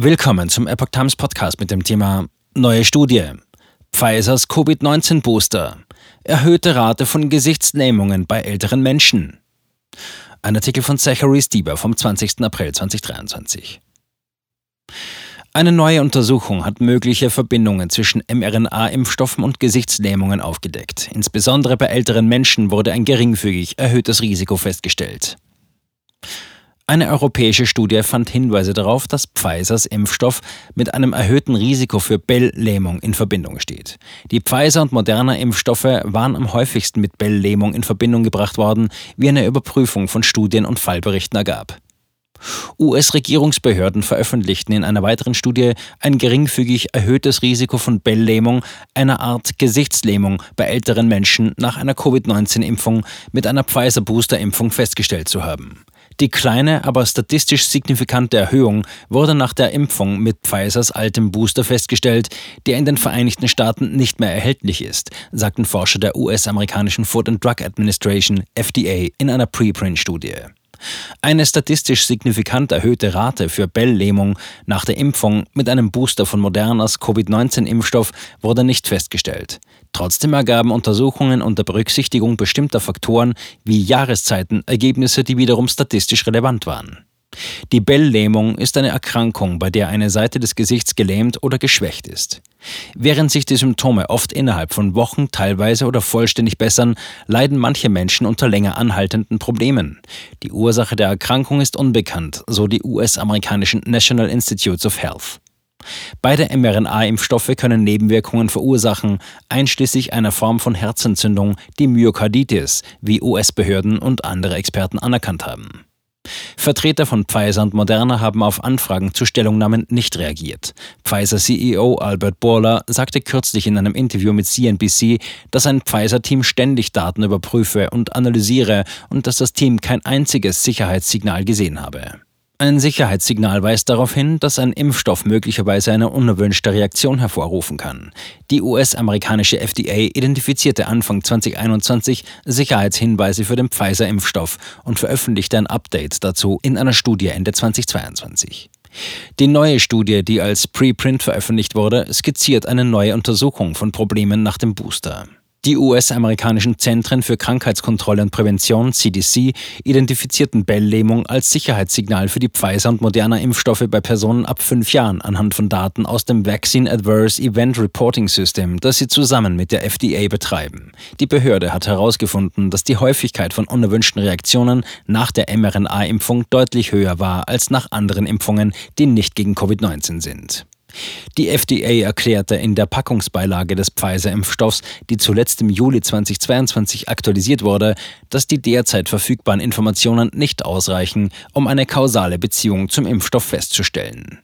Willkommen zum Epoch Times Podcast mit dem Thema Neue Studie. Pfizers Covid-19 Booster. Erhöhte Rate von Gesichtslähmungen bei älteren Menschen. Ein Artikel von Zachary Stieber vom 20. April 2023. Eine neue Untersuchung hat mögliche Verbindungen zwischen mRNA-Impfstoffen und Gesichtslähmungen aufgedeckt. Insbesondere bei älteren Menschen wurde ein geringfügig erhöhtes Risiko festgestellt. Eine europäische Studie fand Hinweise darauf, dass Pfizers Impfstoff mit einem erhöhten Risiko für Bell-Lähmung in Verbindung steht. Die Pfizer- und Moderna-Impfstoffe waren am häufigsten mit Bell-Lähmung in Verbindung gebracht worden, wie eine Überprüfung von Studien und Fallberichten ergab. US-Regierungsbehörden veröffentlichten in einer weiteren Studie ein geringfügig erhöhtes Risiko von Bell-Lähmung, einer Art Gesichtslähmung bei älteren Menschen nach einer Covid-19-Impfung mit einer Pfizer-Booster-Impfung festgestellt zu haben. Die kleine, aber statistisch signifikante Erhöhung wurde nach der Impfung mit Pfizers altem Booster festgestellt, der in den Vereinigten Staaten nicht mehr erhältlich ist, sagten Forscher der US-amerikanischen Food and Drug Administration FDA in einer Preprint-Studie. Eine statistisch signifikant erhöhte Rate für Bell-Lähmung nach der Impfung mit einem Booster von Modernas Covid-19-Impfstoff wurde nicht festgestellt. Trotzdem ergaben Untersuchungen unter Berücksichtigung bestimmter Faktoren wie Jahreszeiten Ergebnisse, die wiederum statistisch relevant waren. Die Bell-Lähmung ist eine Erkrankung, bei der eine Seite des Gesichts gelähmt oder geschwächt ist. Während sich die Symptome oft innerhalb von Wochen teilweise oder vollständig bessern, leiden manche Menschen unter länger anhaltenden Problemen. Die Ursache der Erkrankung ist unbekannt, so die US-amerikanischen National Institutes of Health. Beide mRNA-Impfstoffe können Nebenwirkungen verursachen, einschließlich einer Form von Herzentzündung, die Myokarditis, wie US-Behörden und andere Experten anerkannt haben. Vertreter von Pfizer und Moderna haben auf Anfragen zu Stellungnahmen nicht reagiert. Pfizer-CEO Albert Bourla sagte kürzlich in einem Interview mit CNBC, dass ein Pfizer-Team ständig Daten überprüfe und analysiere und dass das Team kein einziges Sicherheitssignal gesehen habe. Ein Sicherheitssignal weist darauf hin, dass ein Impfstoff möglicherweise eine unerwünschte Reaktion hervorrufen kann. Die US-amerikanische FDA identifizierte Anfang 2021 Sicherheitshinweise für den Pfizer-Impfstoff und veröffentlichte ein Update dazu in einer Studie Ende 2022. Die neue Studie, die als Preprint veröffentlicht wurde, skizziert eine neue Untersuchung von Problemen nach dem Booster. Die US-amerikanischen Zentren für Krankheitskontrolle und Prävention CDC identifizierten Bell-Lähmung als Sicherheitssignal für die Pfizer- und Moderna-Impfstoffe bei Personen ab fünf Jahren anhand von Daten aus dem Vaccine Adverse Event Reporting System, das sie zusammen mit der FDA betreiben. Die Behörde hat herausgefunden, dass die Häufigkeit von unerwünschten Reaktionen nach der mRNA-Impfung deutlich höher war als nach anderen Impfungen, die nicht gegen Covid-19 sind. Die FDA erklärte in der Packungsbeilage des Pfizer-Impfstoffs, die zuletzt im Juli 2022 aktualisiert wurde, dass die derzeit verfügbaren Informationen nicht ausreichen, um eine kausale Beziehung zum Impfstoff festzustellen.